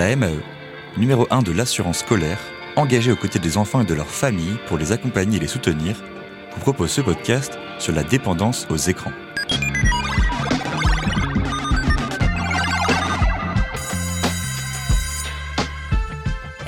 La MAE, numéro 1 de l'assurance scolaire, engagée aux côtés des enfants et de leurs familles pour les accompagner et les soutenir, vous propose ce podcast sur la dépendance aux écrans.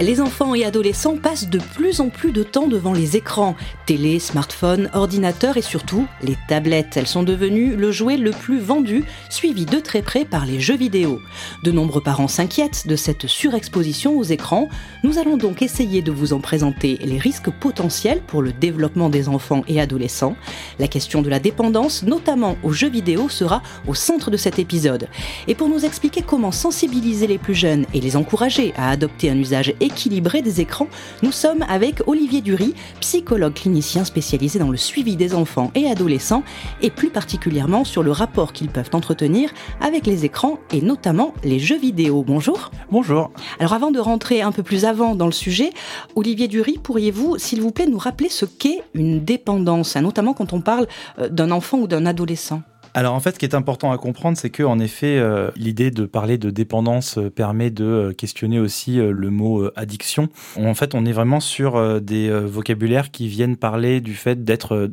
Les enfants et adolescents passent de plus en plus de temps devant les écrans, télé, smartphone, ordinateur et surtout les tablettes. Elles sont devenues le jouet le plus vendu, suivi de très près par les jeux vidéo. De nombreux parents s'inquiètent de cette surexposition aux écrans. Nous allons donc essayer de vous en présenter les risques potentiels pour le développement des enfants et adolescents. La question de la dépendance, notamment aux jeux vidéo, sera au centre de cet épisode. Et pour nous expliquer comment sensibiliser les plus jeunes et les encourager à adopter un usage équilibré, équilibré des écrans, nous sommes avec Olivier Dury, psychologue clinicien spécialisé dans le suivi des enfants et adolescents et plus particulièrement sur le rapport qu'ils peuvent entretenir avec les écrans et notamment les jeux vidéo. Bonjour. Bonjour. Alors avant de rentrer un peu plus avant dans le sujet, Olivier Dury, pourriez-vous s'il vous plaît nous rappeler ce qu'est une dépendance, notamment quand on parle euh, d'un enfant ou d'un adolescent? Alors en fait, ce qui est important à comprendre, c'est que en effet, euh, l'idée de parler de dépendance euh, permet de euh, questionner aussi le mot addiction. En fait, on est vraiment sur des vocabulaires qui viennent parler du fait d'être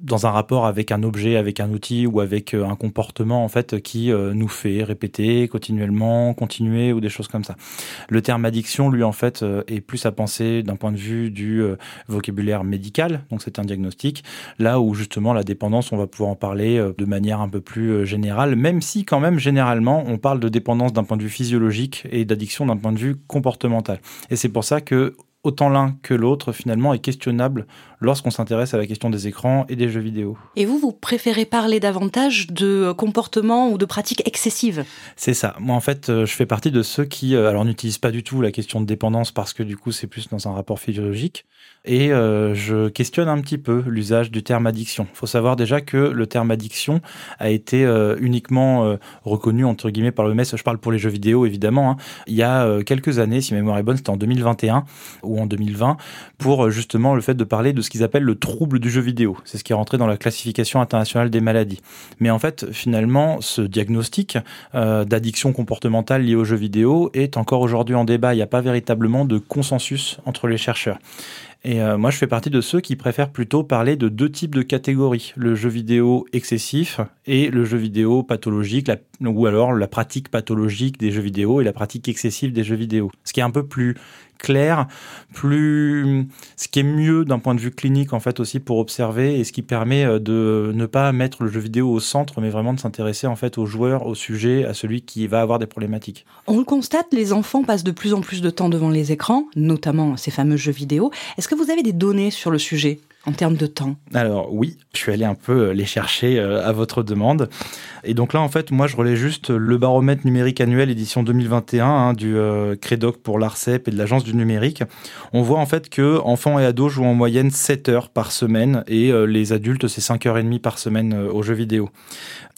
dans un rapport avec un objet, avec un outil ou avec euh, un comportement en fait qui euh, nous fait répéter continuellement, continuer ou des choses comme ça. Le terme addiction, lui en fait, euh, est plus à penser d'un point de vue du vocabulaire médical, donc c'est un diagnostic. Là où justement la dépendance, on va pouvoir en parler de manière un peu plus générale, même si quand même généralement on parle de dépendance d'un point de vue physiologique et d'addiction d'un point de vue comportemental. Et c'est pour ça que autant l'un que l'autre finalement est questionnable lorsqu'on s'intéresse à la question des écrans et des jeux vidéo. Et vous, vous préférez parler davantage de comportements ou de pratiques excessives? C'est ça. Moi, en fait, euh, je fais partie de ceux qui, euh, alors, n'utilisent pas du tout la question de dépendance parce que du coup, c'est plus dans un rapport physiologique. Et euh, je questionne un petit peu l'usage du terme addiction. Il faut savoir déjà que le terme addiction a été uniquement reconnu entre guillemets par l'OMS. Je parle pour les jeux vidéo évidemment. Hein. Il y a quelques années, si ma mémoire est bonne, c'était en 2021 ou en 2020, pour justement le fait de parler de ce qu'ils appellent le trouble du jeu vidéo. C'est ce qui est rentré dans la classification internationale des maladies. Mais en fait, finalement, ce diagnostic euh, d'addiction comportementale liée au jeu vidéo est encore aujourd'hui en débat. Il n'y a pas véritablement de consensus entre les chercheurs. Et euh, moi, je fais partie de ceux qui préfèrent plutôt parler de deux types de catégories. Le jeu vidéo excessif et le jeu vidéo pathologique, ou alors la pratique pathologique des jeux vidéo et la pratique excessive des jeux vidéo. Ce qui est un peu plus clair, plus ce qui est mieux d'un point de vue clinique en fait aussi pour observer et ce qui permet euh, de ne pas mettre le jeu vidéo au centre mais vraiment de s'intéresser en fait au joueur, au sujet, à celui qui va avoir des problématiques. On le constate, les enfants passent de plus en plus de temps devant les écrans, notamment ces fameux jeux vidéo. Est-ce que vous avez des données sur le sujet? En termes de temps Alors oui, je suis allé un peu euh, les chercher euh, à votre demande. Et donc là, en fait, moi, je relais juste le baromètre numérique annuel édition 2021 hein, du euh, Crédoc pour l'ARCEP et de l'Agence du numérique. On voit en fait que enfants et ados jouent en moyenne 7 heures par semaine et les adultes, c'est 5 heures et demie par semaine aux jeux vidéo.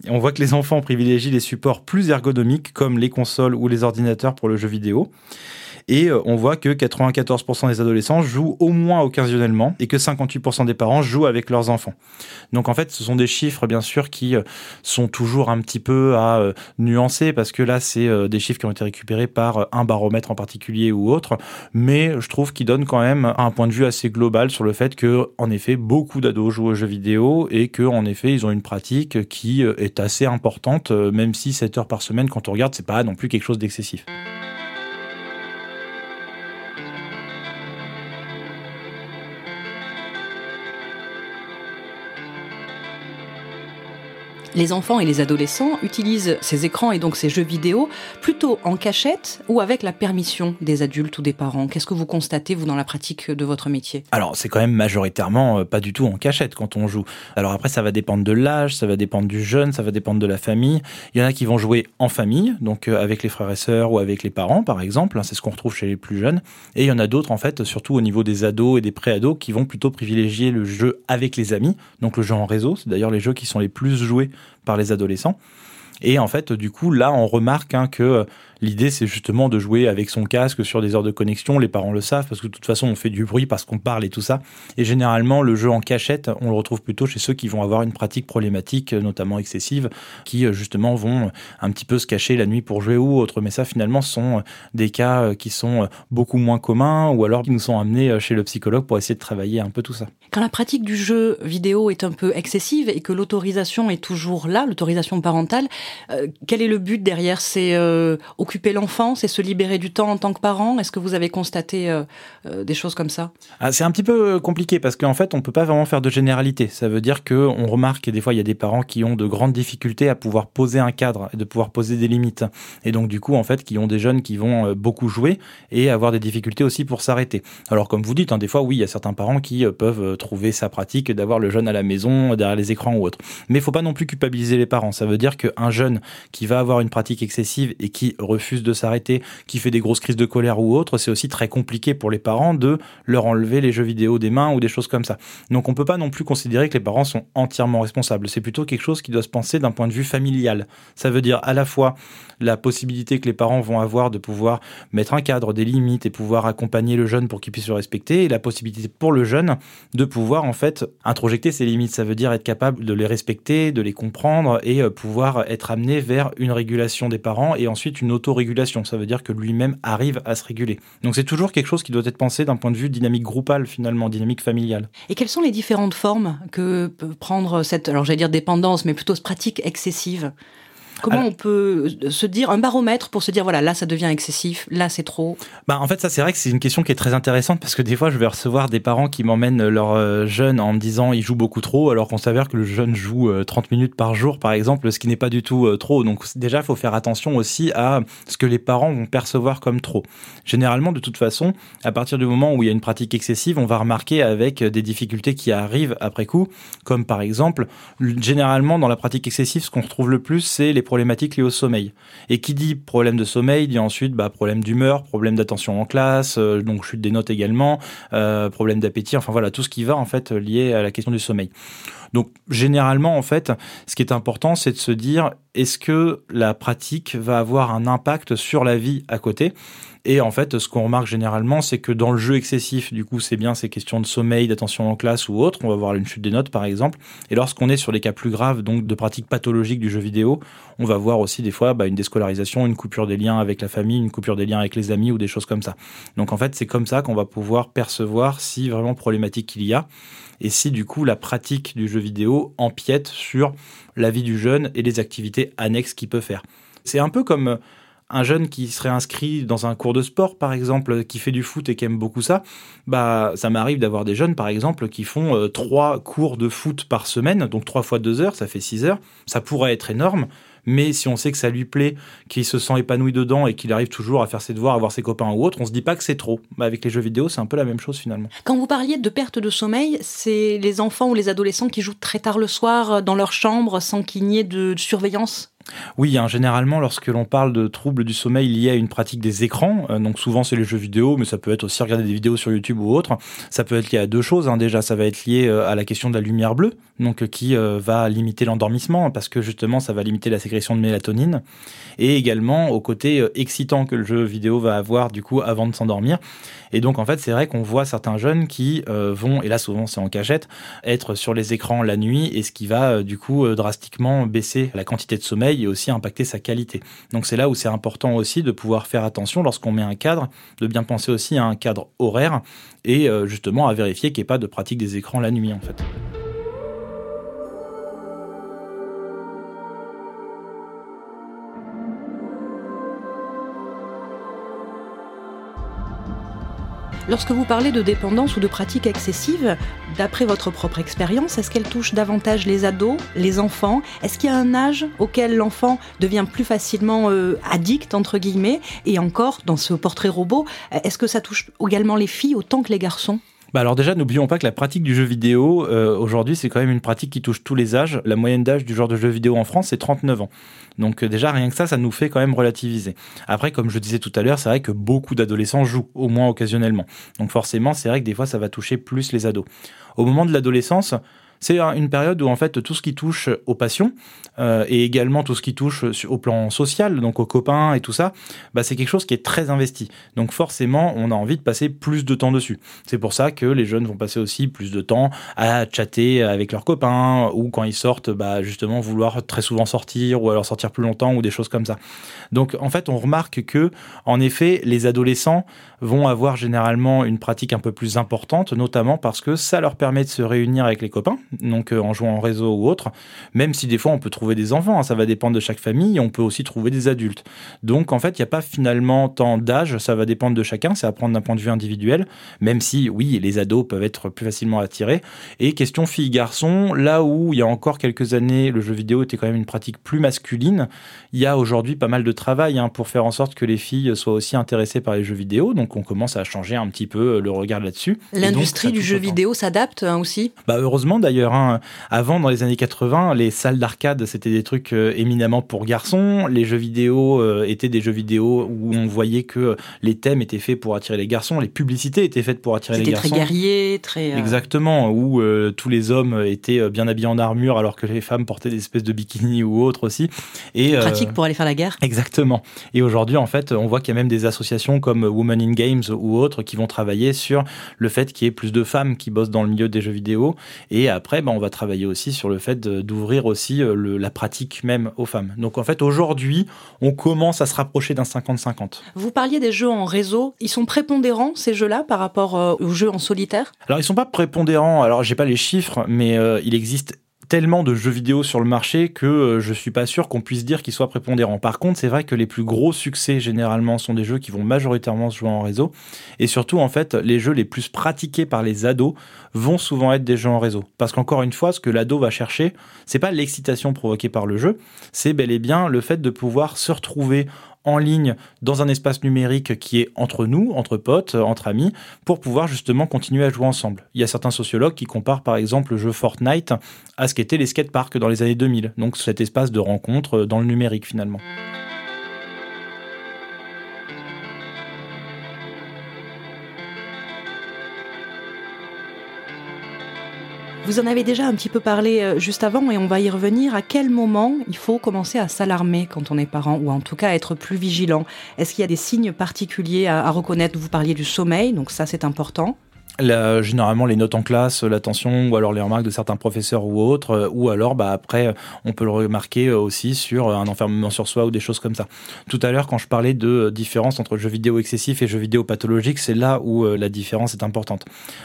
on voit que les enfants privilégient les supports plus ergonomiques comme les consoles ou les ordinateurs pour le jeu vidéo. Et euh, on voit que 94% des adolescents jouent au moins occasionnellement et que 58% des parents jouent avec leurs enfants. Donc en fait, ce sont des chiffres bien sûr qui euh, sont toujours un petit peu à euh, nuancer parce que là, c'est des chiffres qui ont été récupérés par un baromètre en particulier ou autre, mais je trouve qu'ils donnent quand même un point de vue assez global sur le fait que en effet, beaucoup d'ados jouent aux jeux vidéo et que en effet, ils ont une pratique qui est assez importante, même si 7 heures par semaine, quand on regarde, c'est pas non plus quelque chose d'excessif. Les enfants et les adolescents utilisent ces écrans et donc ces jeux vidéo plutôt en cachette ou avec la permission des adultes ou des parents Qu'est-ce que vous constatez, vous, dans la pratique de votre métier? Alors, c'est quand même majoritairement euh, pas du tout en cachette quand on joue. Alors après, ça va dépendre de l'âge, ça va dépendre du jeune, ça va dépendre de la famille. Il y en a qui vont jouer en famille, donc euh, avec les frères et sœurs ou avec les parents, par exemple. Hein, c'est ce qu'on retrouve chez les plus jeunes. Et il y en a d'autres, en fait, surtout au niveau des ados et des pré-ados, qui vont plutôt privilégier le jeu avec les amis, donc le jeu en réseau. C'est d'ailleurs les jeux qui sont les plus joués par les adolescents. Et en fait, du coup, là, on remarque hein, que L'idée, c'est justement de jouer avec son casque sur des heures de connexion. Les parents le savent parce que de toute façon, on fait du bruit parce qu'on parle et tout ça. Et généralement, le jeu en cachette, on le retrouve plutôt chez ceux qui vont avoir une pratique problématique, notamment excessive, qui justement vont un petit peu se cacher la nuit pour jouer ou autre. Mais ça, finalement, sont des cas qui sont beaucoup moins communs ou alors qui nous sont amenés chez le psychologue pour essayer de travailler un peu tout ça. Quand la pratique du jeu vidéo est un peu excessive et que l'autorisation est toujours là, l'autorisation parentale, euh, quel est le but derrière C'est euh, occuper l'enfant, c'est se libérer du temps en tant que parent Est-ce que vous avez constaté euh, des choses comme ça? Ah, C'est un petit peu compliqué parce qu'en fait, on peut pas vraiment faire de généralité. Ça veut dire qu'on remarque et des fois, il y a des parents qui ont de grandes difficultés à pouvoir poser un cadre et de pouvoir poser des limites. Et donc, du coup, en fait, qui ont des jeunes qui vont beaucoup jouer et avoir des difficultés aussi pour s'arrêter. Alors, comme vous dites, hein, des fois, oui, il y a certains parents qui peuvent trouver sa pratique d'avoir le jeune à la maison, derrière les écrans ou autre. Mais il faut pas non plus culpabiliser les parents. Ça veut dire qu'un jeune qui va avoir une pratique excessive et qui refuse de s'arrêter, qui fait des grosses crises de colère ou autre, c'est aussi très compliqué pour les parents de leur enlever les jeux vidéo des mains ou des choses comme ça. Donc on peut pas non plus considérer que les parents sont entièrement responsables. C'est plutôt quelque chose qui doit se penser d'un point de vue familial. Ça veut dire à la fois la possibilité que les parents vont avoir de pouvoir mettre un cadre, des limites et pouvoir accompagner le jeune pour qu'il puisse se respecter et la possibilité pour le jeune de pouvoir en fait introjecter ses limites. Ça veut dire être capable de les respecter, de les comprendre et euh, pouvoir être amené vers une régulation des parents et ensuite une autorégulation. Ça veut dire que lui-même arrive à se réguler. Donc c'est toujours quelque chose qui doit être pensé d'un point de vue dynamique groupale finalement, dynamique familiale. Et quelles sont les différentes formes que peut prendre cette, alors j'allais dire dépendance, mais plutôt pratique excessive Comment on peut se dire un baromètre pour se dire voilà là ça devient excessif, là c'est trop? Bah en fait ça c'est vrai que c'est une question qui est très intéressante parce que des fois je vais recevoir des parents qui m'emmènent leur euh, jeune en me disant il joue beaucoup trop alors qu'on s'avère que le jeune joue 30 euh, minutes par jour par exemple ce qui n'est pas du tout euh, trop donc déjà il faut faire attention aussi à ce que les parents vont percevoir comme trop. Généralement de toute façon à partir du moment où il y a une pratique excessive on va remarquer avec des difficultés qui arrivent après coup comme par exemple généralement dans la pratique excessive ce qu'on retrouve le plus c'est les problématiques liées au sommeil. Et qui dit problème de sommeil dit ensuite bah, problème d'humeur, problème d'attention en classe, euh, donc chute des notes également, euh, problème d'appétit, enfin voilà, tout ce qui va en fait lié à la question du sommeil. Donc généralement en fait, ce qui est important, c'est de se dire est-ce que la pratique va avoir un impact sur la vie à côté? Et en fait, ce qu'on remarque généralement, c'est que dans le jeu excessif, du coup, c'est bien ces questions de sommeil, d'attention en classe ou autre. On va voir une chute des notes, par exemple. Et lorsqu'on est sur les cas plus graves, donc de pratiques pathologiques du jeu vidéo, on va voir aussi des fois bah, une déscolarisation, une coupure des liens avec la famille, une coupure des liens avec les amis ou des choses comme ça. Donc en fait, c'est comme ça qu'on va pouvoir percevoir si vraiment problématique il y a et si du coup la pratique du jeu empiète sur la vie du jeune et les activités annexes qu'il peut faire. C'est un peu comme un jeune qui serait inscrit dans un cours de sport, par exemple, qui fait du foot et qui aime beaucoup ça, bah, ça m'arrive d'avoir des jeunes, par exemple, qui font euh, trois cours de foot par semaine, donc trois fois deux heures, ça fait six heures. Ça pourrait être énorme, mais si on sait que ça lui plaît, qu'il se sent épanoui dedans et qu'il arrive toujours à faire ses devoirs, à voir ses copains ou autre, on se dit pas que c'est trop. Bah, avec les jeux vidéo, c'est un peu la même chose finalement. Quand vous parliez de perte de sommeil, c'est les enfants ou les adolescents qui jouent très tard le soir euh, dans leur chambre sans qu'il n'y ait de surveillance? Oui, hein, généralement, lorsque l'on parle de troubles du sommeil liés à une pratique des écrans, euh, donc souvent c'est les jeux vidéo, mais ça peut être aussi regarder des vidéos sur YouTube ou autre, ça peut être lié à deux choses. Hein. Déjà, ça va être lié euh, à la question de la lumière bleue, donc euh, qui va limiter l'endormissement, parce que justement, ça va limiter la sécrétion de mélatonine, et également au côté excitant que le jeu vidéo va avoir du coup avant de s'endormir. Et donc, en fait, c'est vrai qu'on voit certains jeunes qui vont, et là souvent c'est en cachette, être sur les écrans la nuit, et ce qui va du coup drastiquement baisser la quantité de sommeil et aussi impacter sa qualité. Donc c'est là où c'est important aussi de pouvoir faire attention lorsqu'on met un cadre, de bien penser aussi à un cadre horaire et euh, justement à vérifier qu'il n'y ait pas de pratique des écrans la nuit en fait. Lorsque vous parlez de dépendance ou de pratique excessive, d'après votre propre expérience, est-ce qu'elle touche davantage les ados, les enfants? Est-ce qu'il y a un âge auquel l'enfant devient plus facilement euh, addict, entre guillemets? Et encore, dans ce portrait robot, est-ce que ça touche également les filles autant que les garçons? Bah alors déjà, n'oublions pas que la pratique du jeu vidéo, euh, aujourd'hui, c'est quand même une pratique qui touche tous les âges. La moyenne d'âge du genre de jeu vidéo en France, c'est 39 ans. Donc euh, déjà, rien que ça, ça nous fait quand même relativiser. Après, comme je disais tout à l'heure, c'est vrai que beaucoup d'adolescents jouent, au moins occasionnellement. Donc forcément, c'est vrai que des fois, ça va toucher plus les ados. Au moment de l'adolescence, C'est une période où en fait tout ce qui touche aux passions euh, et également tout ce qui touche au plan social, donc aux copains et tout ça, bah, c'est quelque chose qui est très investi. Donc forcément, on a envie de passer plus de temps dessus. C'est pour ça que les jeunes vont passer aussi plus de temps à chatter avec leurs copains ou quand ils sortent, bah, justement vouloir très souvent sortir ou alors sortir plus longtemps ou des choses comme ça. Donc en fait, on remarque que en effet, les adolescents vont avoir généralement une pratique un peu plus importante, notamment parce que ça leur permet de se réunir avec les copains, donc euh, en jouant en réseau ou autre, même si des fois on peut trouver des enfants, hein, ça va dépendre de chaque famille, on peut aussi trouver des adultes. Donc en fait, il n'y a pas finalement tant d'âge, ça va dépendre de chacun, c'est à prendre d'un point de vue individuel, même si oui, les ados peuvent être plus facilement attirés. Et question filles-garçons, là où il y a encore quelques années, le jeu vidéo était quand même une pratique plus masculine, il y a aujourd'hui pas mal de travail hein, pour faire en sorte que les filles soient aussi intéressées par les jeux vidéo, on commence à changer un petit peu le regard là-dessus. L'industrie du jeu vidéo s'adapte hein, aussi? Bah, Heureusement d'ailleurs, hein. avant dans les années 80, les salles d'arcade c'était des trucs euh, éminemment pour garçons, les jeux vidéo euh, étaient des jeux vidéo où on voyait que les thèmes étaient faits pour attirer les garçons, les publicités étaient faites pour attirer les garçons. très guerrier, très... Euh, Exactement, où tous les hommes étaient bien habillés en armure alors que les femmes portaient des espèces de bikinis ou autres aussi. Et, Pratique pour aller faire la guerre. Exactement. Et aujourd'hui en fait on voit qu'il y a même des associations comme Women in Games ou autres qui vont travailler sur le fait qu'il y ait plus de femmes qui bossent dans le milieu des jeux vidéo. Et après, ben, on va travailler aussi sur le fait d'ouvrir aussi euh, le, la pratique même aux femmes. Donc en fait, aujourd'hui, on commence à se rapprocher d'un 50-50. Vous parliez des jeux en réseau. Ils sont prépondérants, ces jeux-là, par rapport euh, aux jeux en solitaire? Alors, ils sont pas prépondérants. Alors, j'ai pas les chiffres, mais euh, il existe tellement de jeux vidéo sur le marché que euh, je suis pas sûr qu'on puisse dire qu'ils soient prépondérants. Par contre, c'est vrai que les plus gros succès généralement sont des jeux qui vont majoritairement se jouer en réseau et surtout en fait, les jeux les plus pratiqués par les ados vont souvent être des jeux en réseau parce qu'encore une fois, ce que l'ado va chercher, c'est pas l'excitation provoquée par le jeu, c'est bel et bien le fait de pouvoir se retrouver en ligne dans un espace numérique qui est entre nous, entre potes, entre amis, pour pouvoir justement continuer à jouer ensemble. Il y a certains sociologues qui comparent par exemple le jeu Fortnite à ce qu'étaient les skateparks dans les années 2000, donc cet espace de rencontre dans le numérique finalement. Vous en avez déjà un petit peu parlé euh, juste avant et on va y revenir. À quel moment il faut commencer à s'alarmer quand on est parent ou en tout cas être plus vigilant? Est-ce qu'il y a des signes particuliers à, reconnaître? Vous parliez du sommeil, donc ça c'est important généralement les notes en classe, l'attention ou alors les remarques de certains professeurs ou autres, euh, ou alors bah, après on peut le remarquer euh, aussi sur un enfermement sur soi ou des choses comme ça. Tout à l'heure quand je parlais de euh, différence entre jeu vidéo excessif et jeu vidéo pathologique, c'est là où la différence est importante.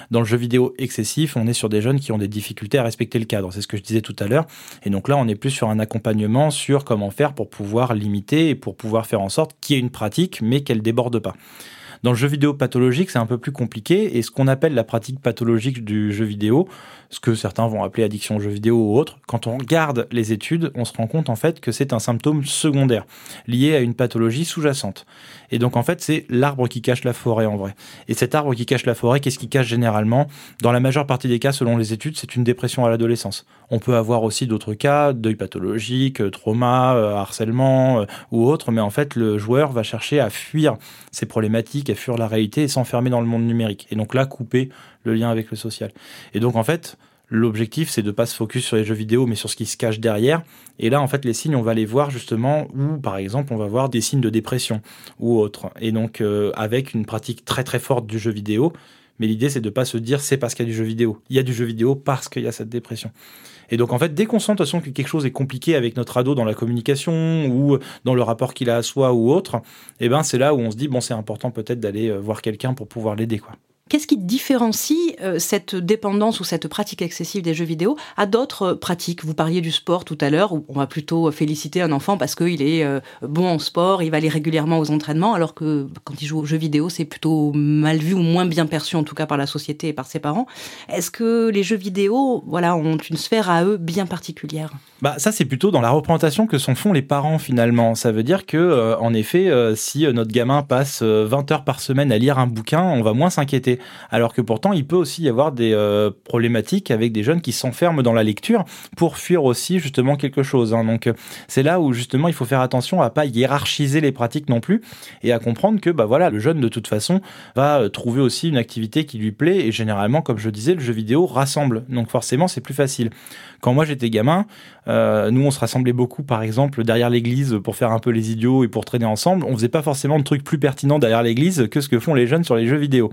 Dans le jeu vidéo excessif, on est sur des jeunes qui ont des difficultés à respecter le cadre, c'est ce que je disais tout à l'heure, et donc là on est plus sur un accompagnement sur comment faire pour pouvoir limiter et pour pouvoir faire en sorte qu'il y ait une pratique mais qu'elle déborde pas. Dans le jeu vidéo pathologique, c'est un peu plus compliqué. Et ce qu'on appelle la pratique pathologique du jeu vidéo, ce que certains vont appeler addiction au jeu vidéo ou autre, quand on regarde les études, on se rend compte en fait que c'est un symptôme secondaire lié à une pathologie sous-jacente. Et donc en fait, c'est l'arbre qui cache la forêt en vrai. Et cet arbre qui cache la forêt, qu'est-ce qui cache généralement? Dans la majeure partie des cas, selon les études, c'est une dépression à l'adolescence. On peut avoir aussi d'autres cas, deuil pathologique, euh, trauma, euh, harcèlement euh, ou autre, mais en fait, le joueur va chercher à fuir ces problématiques, à fuir la réalité et s'enfermer dans le monde numérique. Et donc là, couper le lien avec le social. Et donc en fait, L'objectif, c'est de pas se focus sur les jeux vidéo, mais sur ce qui se cache derrière. Et là, en fait, les signes, on va les voir justement où, par exemple, on va voir des signes de dépression ou autre. Et donc, euh, avec une pratique très très forte du jeu vidéo. Mais l'idée, c'est de ne pas se dire c'est parce qu'il y a du jeu vidéo. Il y a du jeu vidéo parce qu'il y a cette dépression. Et donc, en fait, dès qu'on sent que quelque chose est compliqué avec notre ado dans la communication ou dans le rapport qu'il a à soi ou autre, eh ben, c'est là où on se dit, bon, c'est important peut-être d'aller euh, voir quelqu'un pour pouvoir l'aider, quoi. Qu'est-ce qui différencie euh, cette dépendance ou cette pratique excessive des jeux vidéo à d'autres pratiques? Vous parliez du sport tout à l'heure, où on va plutôt féliciter un enfant parce qu'il est euh, bon en sport, il va aller régulièrement aux entraînements, alors que quand il joue aux jeux vidéo, c'est plutôt mal vu ou moins bien perçu, en tout cas par la société et par ses parents. Est-ce que les jeux vidéo voilà, ont une sphère à eux bien particulière? Bah, Ça, c'est plutôt dans la représentation que s'en font les parents finalement. Ça veut dire que, euh, en effet, si notre gamin passe 20 heures par semaine à lire un bouquin, on va moins s'inquiéter. Alors que pourtant il peut aussi y avoir des euh, problématiques avec des jeunes qui s'enferment dans la lecture pour fuir aussi justement quelque chose. Hein. Donc c'est là où justement il faut faire attention à pas hiérarchiser les pratiques non plus et à comprendre que bah voilà le jeune de toute façon va euh, trouver aussi une activité qui lui plaît et généralement comme je disais le jeu vidéo rassemble donc forcément c'est plus facile. Quand moi j'étais gamin, euh, nous on se rassemblait beaucoup par exemple derrière l'église pour faire un peu les idiots et pour traîner ensemble. On faisait pas forcément de trucs plus pertinents derrière l'église que ce que font les jeunes sur les jeux vidéo.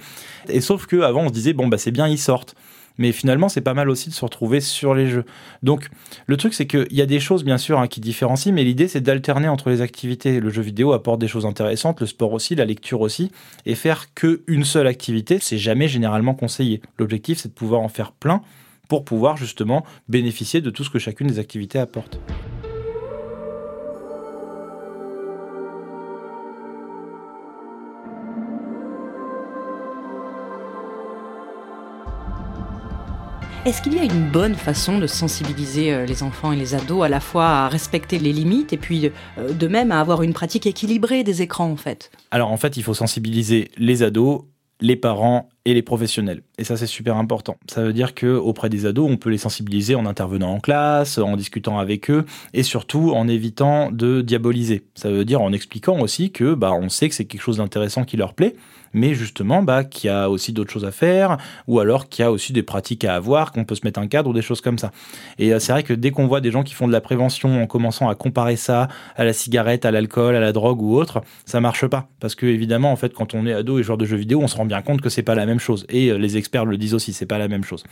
Et sauf que avant on se disait bon bah c'est bien ils sortent mais finalement c'est pas mal aussi de se retrouver sur les jeux. Donc le truc c'est qu'il y a des choses bien sûr hein, qui différencient, mais l'idée c'est d'alterner entre les activités. Le jeu vidéo apporte des choses intéressantes, le sport aussi, la lecture aussi, et faire que une seule activité, c'est jamais généralement conseillé. L'objectif c'est de pouvoir en faire plein pour pouvoir justement bénéficier de tout ce que chacune des activités apporte. Est-ce qu'il y a une bonne façon de sensibiliser euh, les enfants et les ados à la fois à respecter les limites et puis euh, de même à avoir une pratique équilibrée des écrans en fait? Alors en fait, il faut sensibiliser les ados, les parents et les professionnels. Et ça, c'est super important. Ça veut dire que auprès des ados, on peut les sensibiliser en intervenant en classe, en discutant avec eux, et surtout en évitant de diaboliser. Ça veut dire en expliquant aussi que, bah, on sait que c'est quelque chose d'intéressant qui leur plaît, mais justement, bah, qu'il y a aussi d'autres choses à faire, ou alors qu'il y a aussi des pratiques à avoir, qu'on peut se mettre un cadre ou des choses comme ça. Et euh, c'est vrai que dès qu'on voit des gens qui font de la prévention en commençant à comparer ça à la cigarette, à l'alcool, à la drogue ou autre, ça marche pas. Parce que évidemment, en fait, quand on est ado et joueur de jeux vidéo, on se rend bien compte que c'est pas la même chose. Et euh, les experts le disent aussi, c'est pas la même chose.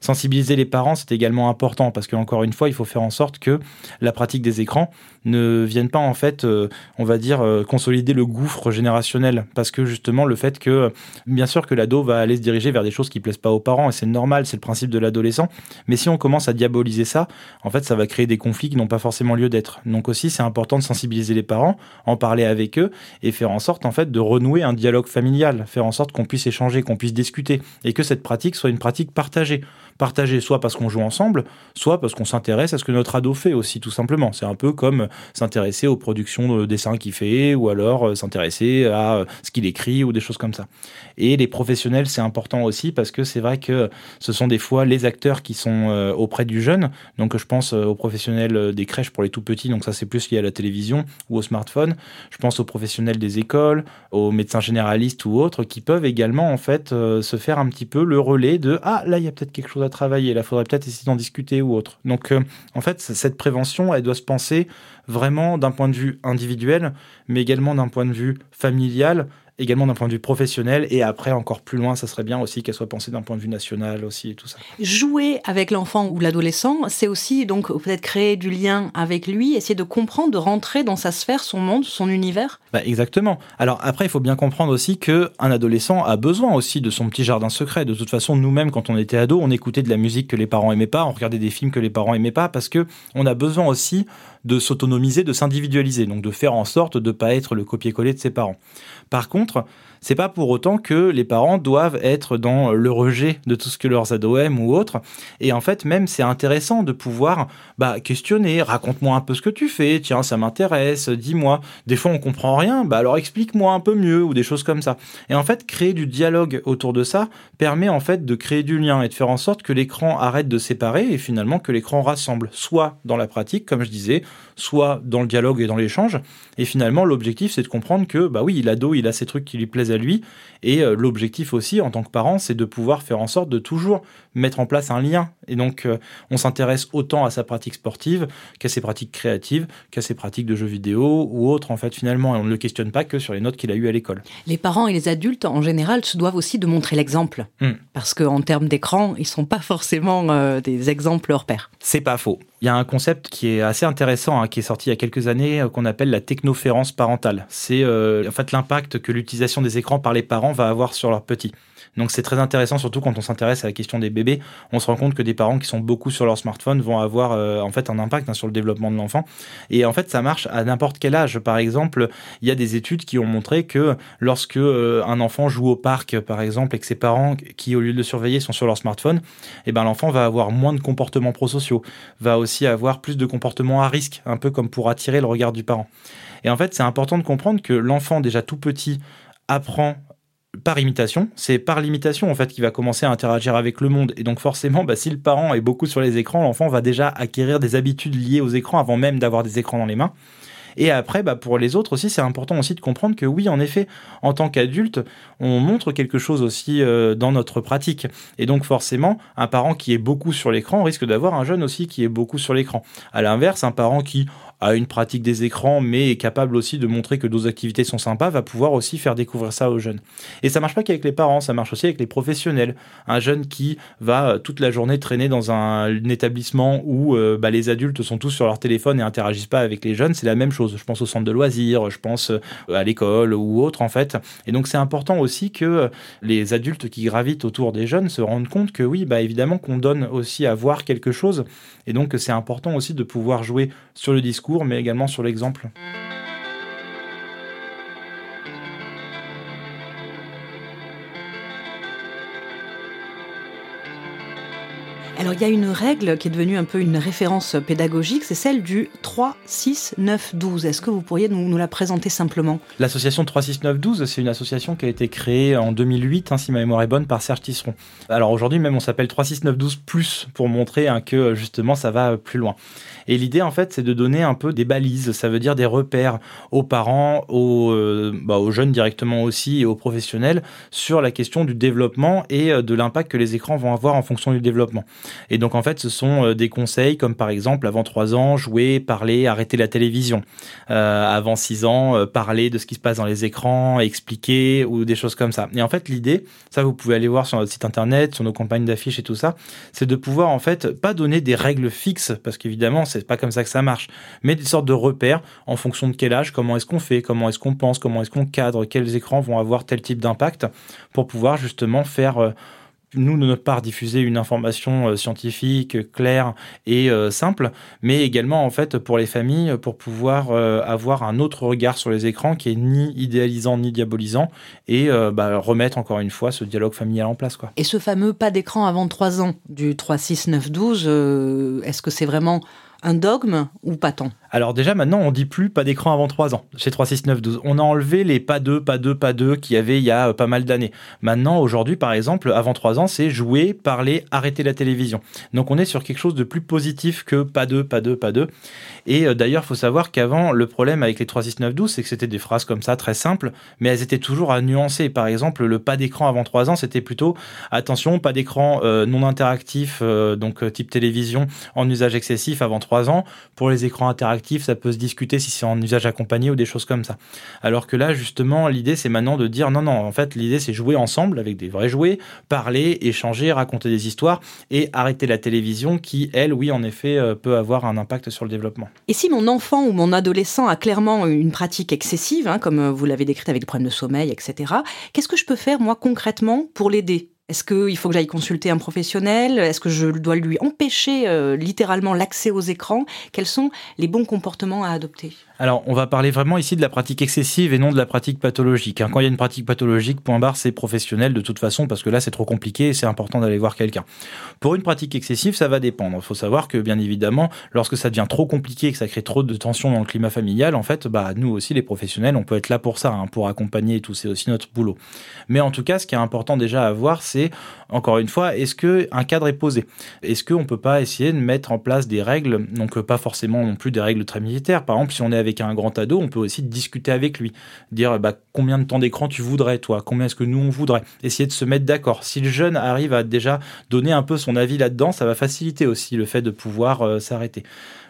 Sensibiliser les parents, c'est également important parce qu'encore une fois, il faut faire en sorte que la pratique des écrans ne vienne pas en fait, euh, on va dire, euh, consolider le gouffre générationnel. Parce que justement, le fait que, bien sûr que l'ado va aller se diriger vers des choses qui plaisent pas aux parents, et c'est normal, c'est le principe de l'adolescent. Mais si on commence à diaboliser ça, en fait, ça va créer des conflits qui n'ont pas forcément lieu d'être. Donc aussi, c'est important de sensibiliser les parents, en parler avec eux et faire en sorte en fait de renouer un dialogue familial, faire en sorte qu'on puisse échanger, qu'on puisse discuter et que cette pratique soit une pratique partagée. Partagée soit parce qu'on joue ensemble, soit parce qu'on s'intéresse à ce que notre ado fait aussi, tout simplement. C'est un peu comme s'intéresser aux productions de dessins qu'il fait ou alors euh, s'intéresser à euh, ce qu'il écrit ou des choses comme ça. Et les professionnels, c'est important aussi parce que c'est vrai que ce sont des fois les acteurs qui sont euh, auprès du jeune. Donc je pense aux professionnels des crèches pour les tout petits, donc ça c'est plus lié à la télévision ou au smartphone. Je pense aux professionnels des écoles, aux médecins généralistes ou autres qui peuvent également en fait se faire un petit peu le relais de ah là il y a peut-être quelque chose travailler, là faudrait peut-être essayer d'en discuter ou autre. Donc en fait cette prévention elle doit se penser vraiment d'un point de vue individuel, mais également d'un point de vue familial également d'un point de vue professionnel et après encore plus loin ça serait bien aussi qu'elle soit pensée d'un point de vue national aussi et tout ça. Jouer avec l'enfant ou l'adolescent, c'est aussi donc peut-être créer du lien avec lui, essayer de comprendre, de rentrer dans sa sphère, son monde, son univers. Bah exactement. Alors après il faut bien comprendre aussi que un adolescent a besoin aussi de son petit jardin secret. De toute façon nous-mêmes quand on était ado, on écoutait de la musique que les parents aimaient pas, on regardait des films que les parents aimaient pas parce que on a besoin aussi de s'autonomiser, de s'individualiser, donc de faire en sorte de ne pas être le copier-coller de ses parents. Par contre, contre, c'est pas pour autant que les parents doivent être dans le rejet de tout ce que leurs ados aiment ou autre. Et en fait, même c'est intéressant de pouvoir bah, questionner, raconte-moi un peu ce que tu fais, tiens, ça m'intéresse, dis-moi. Des fois, on comprend rien, bah alors explique-moi un peu mieux ou des choses comme ça. Et en fait, créer du dialogue autour de ça permet en fait de créer du lien et de faire en sorte que l'écran arrête de séparer et finalement que l'écran rassemble, soit dans la pratique, comme je disais, soit dans le dialogue et dans l'échange. Et finalement, l'objectif, c'est de comprendre que, bah oui, l'ado, il a ces trucs qui lui plaisent à lui. Et euh, l'objectif aussi, en tant que parent, c'est de pouvoir faire en sorte de toujours mettre en place un lien. Et donc, euh, on s'intéresse autant à sa pratique sportive qu'à ses pratiques créatives, qu'à ses pratiques de jeux vidéo ou autres, en fait, finalement. Et on ne le questionne pas que sur les notes qu'il a eues à l'école. Les parents et les adultes, en général, se doivent aussi de montrer l'exemple. Hmm. Parce qu'en termes d'écran, ils sont pas forcément euh, des exemples hors pair. C'est pas faux. Il y a un concept qui est assez intéressant, hein, qui est sorti il y a quelques années, euh, qu'on appelle la technoférence parentale. C'est en fait l'impact que l'utilisation des écrans par les parents va avoir sur leurs petits. Donc c'est très intéressant, surtout quand on s'intéresse à la question des bébés. On se rend compte que des parents qui sont beaucoup sur leur smartphone vont avoir euh, en fait un impact hein, sur le développement de l'enfant. Et en fait, ça marche à n'importe quel âge. Par exemple, il y a des études qui ont montré que lorsque euh, un enfant joue au parc, par exemple, et que ses parents, qui au lieu de le surveiller, sont sur leur smartphone, eh ben l'enfant va avoir moins de comportements prosociaux, va aussi avoir plus de comportements à risque, un peu comme pour attirer le regard du parent. Et en fait, c'est important de comprendre que l'enfant déjà tout petit apprend par imitation. C'est par l'imitation en fait qu'il va commencer à interagir avec le monde. Et donc forcément, bah, si le parent est beaucoup sur les écrans, l'enfant va déjà acquérir des habitudes liées aux écrans avant même d'avoir des écrans dans les mains. Et après, bah, pour les autres aussi, c'est important aussi de comprendre que oui, en effet, en tant qu'adulte, on montre quelque chose aussi euh, dans notre pratique. Et donc forcément, un parent qui est beaucoup sur l'écran risque d'avoir un jeune aussi qui est beaucoup sur l'écran. À l'inverse, un parent qui a une pratique des écrans, mais est capable aussi de montrer que d'autres activités sont sympas, va pouvoir aussi faire découvrir ça aux jeunes. Et ça marche pas qu'avec les parents, ça marche aussi avec les professionnels. Un jeune qui va euh, toute la journée traîner dans un, établissement où euh, bah, les adultes sont tous sur leur téléphone et interagissent pas avec les jeunes, c'est la même chose. Je pense au centre de loisirs, je pense euh, à l'école ou autre en fait. Et donc c'est important aussi que les adultes qui gravitent autour des jeunes se rendent compte que oui, bah évidemment qu'on donne aussi à voir quelque chose. Et donc c'est important aussi de pouvoir jouer sur le discours mais également sur l'exemple. Alors il y a une règle qui est devenue un peu une référence pédagogique, c'est celle du 3, 6, 9, 12. Est-ce que vous pourriez nous, la présenter simplement? L'association 3, 6, 9, 12, c'est une association qui a été créée en 2008, hein, si ma mémoire est bonne, par Serge Tisseron. Alors aujourd'hui même on s'appelle 3, 6, 9, 12 plus pour montrer hein, que justement ça va plus loin. Et l'idée en fait c'est de donner un peu des balises, ça veut dire des repères aux parents, aux, euh, bah, aux jeunes directement aussi et aux professionnels sur la question du développement et euh, de l'impact que les écrans vont avoir en fonction du développement. Et donc en fait, ce sont euh, des conseils comme par exemple avant 3 ans, jouer, parler, arrêter la télévision. Euh, avant 6 ans, euh, parler de ce qui se passe dans les écrans, expliquer ou des choses comme ça. Et en fait, l'idée, ça vous pouvez aller voir sur notre site internet, sur nos campagnes d'affiches et tout ça, c'est de pouvoir en fait pas donner des règles fixes parce qu'évidemment, c'est pas comme ça que ça marche, mais des sortes de repères en fonction de quel âge, comment est-ce qu'on fait, comment est-ce qu'on pense, comment est-ce qu'on cadre, quels écrans vont avoir tel type d'impact pour pouvoir justement faire nous, de notre part, diffuser une information euh, scientifique, claire et euh, simple, mais également, en fait, pour les familles, pour pouvoir euh, avoir un autre regard sur les écrans qui est ni idéalisant ni diabolisant et bah, remettre encore une fois ce dialogue familial en place. Quoi. Et ce fameux pas d'écran avant 3 ans du 3, 6, 9, 12, est-ce que c'est vraiment un dogme ou pas tant? Alors déjà maintenant on dit plus pas d'écran avant 3 ans chez 3, 6, 9, 12. On a enlevé les pas 2, pas 2, pas 2 qu'il y avait il y a euh, pas mal d'années. Maintenant aujourd'hui par exemple avant 3 ans c'est jouer, parler, arrêter la télévision. Donc on est sur quelque chose de plus positif que pas 2, pas 2, pas 2. Et euh, d'ailleurs faut savoir qu'avant le problème avec les 3, 6, 9, 12 c'est que c'était des phrases comme ça très simples mais elles étaient toujours à nuancer. Par exemple le pas d'écran avant 3 ans c'était plutôt attention pas d'écran euh, non interactif donc type télévision en usage excessif avant 3 ans. Pour les écrans interactifs ça peut se discuter si c'est en usage accompagné ou des choses comme ça. Alors que là, justement, l'idée, c'est maintenant de dire non, non, en fait, l'idée, c'est jouer ensemble avec des vrais jouets, parler, échanger, raconter des histoires et arrêter la télévision qui, elle, oui, en effet, euh, peut avoir un impact sur le développement. Et si mon enfant ou mon adolescent a clairement une pratique excessive, hein, comme vous l'avez décrite avec des problèmes de sommeil, etc., qu'est-ce que je peux faire, moi, concrètement, pour l'aider? Est-ce qu'il faut que j'aille consulter un professionnel? Est-ce que je dois lui empêcher euh, littéralement l'accès aux écrans? Quels sont les bons comportements à adopter? Alors, on va parler vraiment ici de la pratique excessive et non de la pratique pathologique. Hein. Quand il y a une pratique pathologique, point barre, c'est professionnel de toute façon, parce que là, c'est trop compliqué et c'est important d'aller voir quelqu'un. Pour une pratique excessive, ça va dépendre. Il faut savoir que, bien évidemment, lorsque ça devient trop compliqué et que ça crée trop de tensions dans le climat familial, en fait, bah, nous aussi, les professionnels, on peut être là pour ça, hein, pour accompagner et tout. C'est aussi notre boulot. Mais en tout cas, ce qui est important déjà à voir, c'est, encore une fois, est-ce qu'un cadre est posé? Est-ce qu'on peut pas essayer de mettre en place des règles, donc pas forcément non plus des règles très militaires? Par exemple, si on est avec un grand ado, on peut aussi discuter avec lui, dire bah, combien de temps d'écran tu voudrais, toi, combien est-ce que nous on voudrait, essayer de se mettre d'accord. Si le jeune arrive à déjà donner un peu son avis là-dedans, ça va faciliter aussi le fait de pouvoir euh, s'arrêter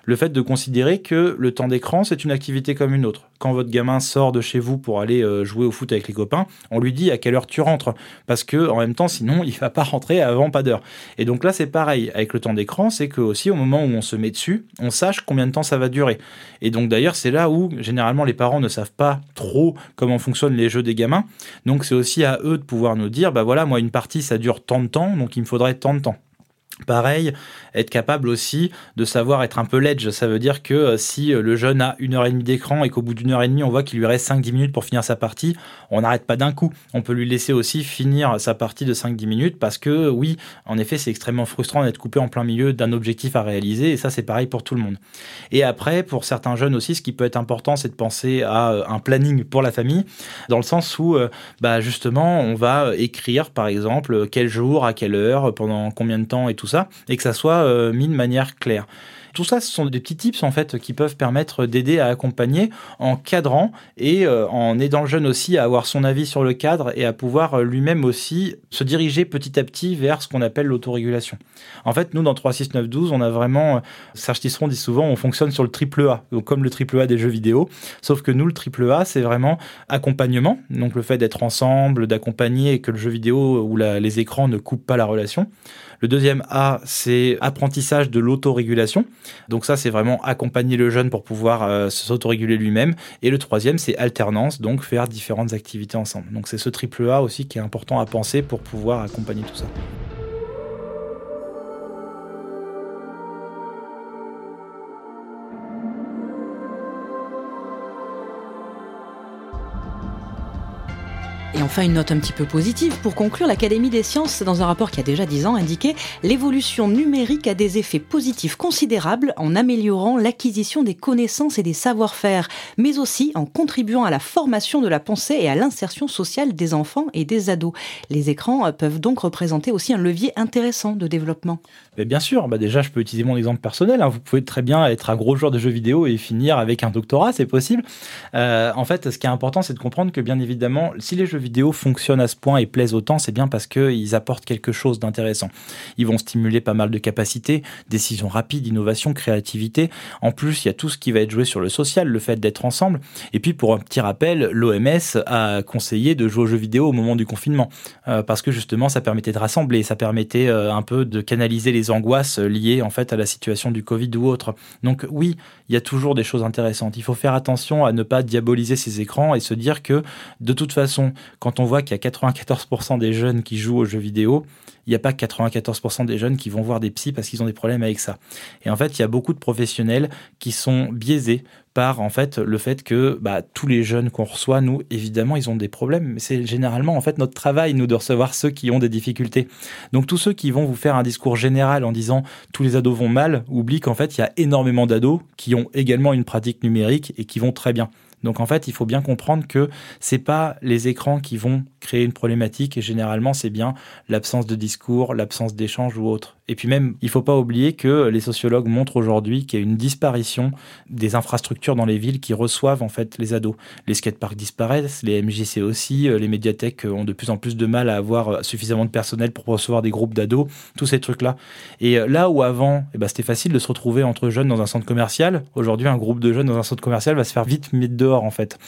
le fait de considérer que le temps d'écran, c'est une activité comme une autre. Quand votre gamin sort de chez vous pour aller euh, jouer au foot avec les copains, on lui dit à quelle heure tu rentres. Parce que, en même temps, sinon, il va pas rentrer avant pas d'heure. Et donc là, c'est pareil. Avec le temps d'écran, c'est que aussi, au moment où on se met dessus, on sache combien de temps ça va durer. Et donc, d'ailleurs, c'est là où, généralement, les parents ne savent pas trop comment fonctionnent les jeux des gamins. Donc, c'est aussi à eux de pouvoir nous dire, bah voilà, moi, une partie, ça dure tant de temps, donc il me faudrait tant de temps. Pareil, être capable aussi de savoir être un peu ledge. Ça veut dire que euh, si euh, le jeune a une heure et demie d'écran et qu'au bout d'une heure et demie, on voit qu'il lui reste 5-10 minutes pour finir sa partie, on n'arrête pas d'un coup. On peut lui laisser aussi finir sa partie de 5-10 minutes parce que oui, en effet, c'est extrêmement frustrant d'être coupé en plein milieu d'un objectif à réaliser et ça, c'est pareil pour tout le monde. Et après, pour certains jeunes aussi, ce qui peut être important, c'est de penser à euh, un planning pour la famille dans le sens où, bah, justement, on va écrire, par exemple, quel jour, à quelle heure, pendant combien de temps et tout ça, et que ça soit euh, mis de manière claire. Tout ça, ce sont des petits tips en fait qui peuvent permettre d'aider à accompagner en cadrant et euh, en aidant le jeune aussi à avoir son avis sur le cadre et à pouvoir euh, lui-même aussi se diriger petit à petit vers ce qu'on appelle l'autorégulation. En fait, nous dans 36912, on a vraiment Serge Tisseron dit souvent on fonctionne sur le triple A, donc comme le triple A des jeux vidéo, sauf que nous le triple A, c'est vraiment accompagnement, donc le fait d'être ensemble, d'accompagner et que le jeu vidéo ou les écrans ne coupent pas la relation. Le deuxième A, c'est apprentissage de l'autorégulation. Donc ça, c'est vraiment accompagner le jeune pour pouvoir euh, s'autoréguler lui-même. Et le troisième, c'est alternance, donc faire différentes activités ensemble. Donc c'est ce triple A aussi qui est important à penser pour pouvoir accompagner tout ça. Et enfin, une note un petit peu positive. Pour conclure, l'Académie des sciences, dans un rapport qui a déjà 10 ans, indiquait l'évolution numérique a des effets positifs considérables en améliorant l'acquisition des connaissances et des savoir-faire, mais aussi en contribuant à la formation de la pensée et à l'insertion sociale des enfants et des ados. Les écrans peuvent donc représenter aussi un levier intéressant de développement. Mais bien sûr, bah déjà, je peux utiliser mon exemple personnel. Hein. Vous pouvez très bien être un gros joueur de jeux vidéo et finir avec un doctorat, c'est possible. Euh, en fait, ce qui est important, c'est de comprendre que bien évidemment, si les jeux vidéo fonctionnent à ce point et plaisent autant, c'est bien parce qu'ils apportent quelque chose d'intéressant. Ils vont stimuler pas mal de capacités, décisions rapides, innovation, créativité. En plus, il y a tout ce qui va être joué sur le social, le fait d'être ensemble. Et puis, pour un petit rappel, l'OMS a conseillé de jouer aux jeux vidéo au moment du confinement euh, parce que justement, ça permettait de rassembler, ça permettait euh, un peu de canaliser les angoisses liées en fait à la situation du Covid ou autre. Donc oui, il y a toujours des choses intéressantes. Il faut faire attention à ne pas diaboliser ces écrans et se dire que de toute façon, quand on voit qu'il y a 94% des jeunes qui jouent aux jeux vidéo, il n'y a pas 94% des jeunes qui vont voir des psys parce qu'ils ont des problèmes avec ça. Et en fait, il y a beaucoup de professionnels qui sont biaisés par en fait le fait que bah, tous les jeunes qu'on reçoit, nous, évidemment, ils ont des problèmes. Mais c'est généralement en fait notre travail, nous, de recevoir ceux qui ont des difficultés. Donc tous ceux qui vont vous faire un discours général en disant tous les ados vont mal, oublient qu'en fait, il y a énormément d'ados qui ont également une pratique numérique et qui vont très bien. Donc en fait, il faut bien comprendre que c'est pas les écrans qui vont créer une problématique et généralement c'est bien l'absence de discours, l'absence d'échange ou autre. Et puis même, il faut pas oublier que les sociologues montrent aujourd'hui qu'il y a une disparition des infrastructures dans les villes qui reçoivent en fait les ados. Les skateparks disparaissent, les MJC aussi, euh, les médiathèques ont de plus en plus de mal à avoir euh, suffisamment de personnel pour recevoir des groupes d'ados, tous ces trucs-là. Et euh, là où avant, eh ben, c'était facile de se retrouver entre jeunes dans un centre commercial, aujourd'hui un groupe de jeunes dans un centre commercial va se faire vite mettre dehors en fait.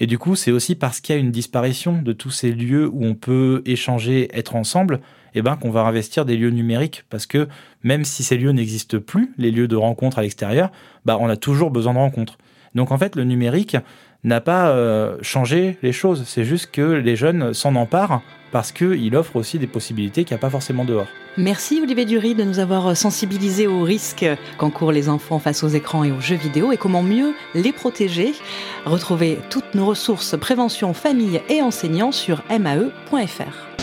Et du coup, c'est aussi parce qu'il y a une disparition de tous ces lieux où on peut échanger, être ensemble, eh ben, qu'on va investir des lieux numériques parce que même si ces lieux n'existent plus, les lieux de rencontre à l'extérieur, bah, on a toujours besoin de rencontres. Donc en fait, le numérique n'a pas euh, changé les choses. C'est juste que les jeunes s'en emparent parce qu'il offre aussi des possibilités qu'il n'y a pas forcément dehors. Merci Olivier Dury de nous avoir sensibilisés aux risques qu'encourent les enfants face aux écrans et aux jeux vidéo et comment mieux les protéger. Retrouvez toutes nos ressources prévention, famille et enseignants sur mae.fr.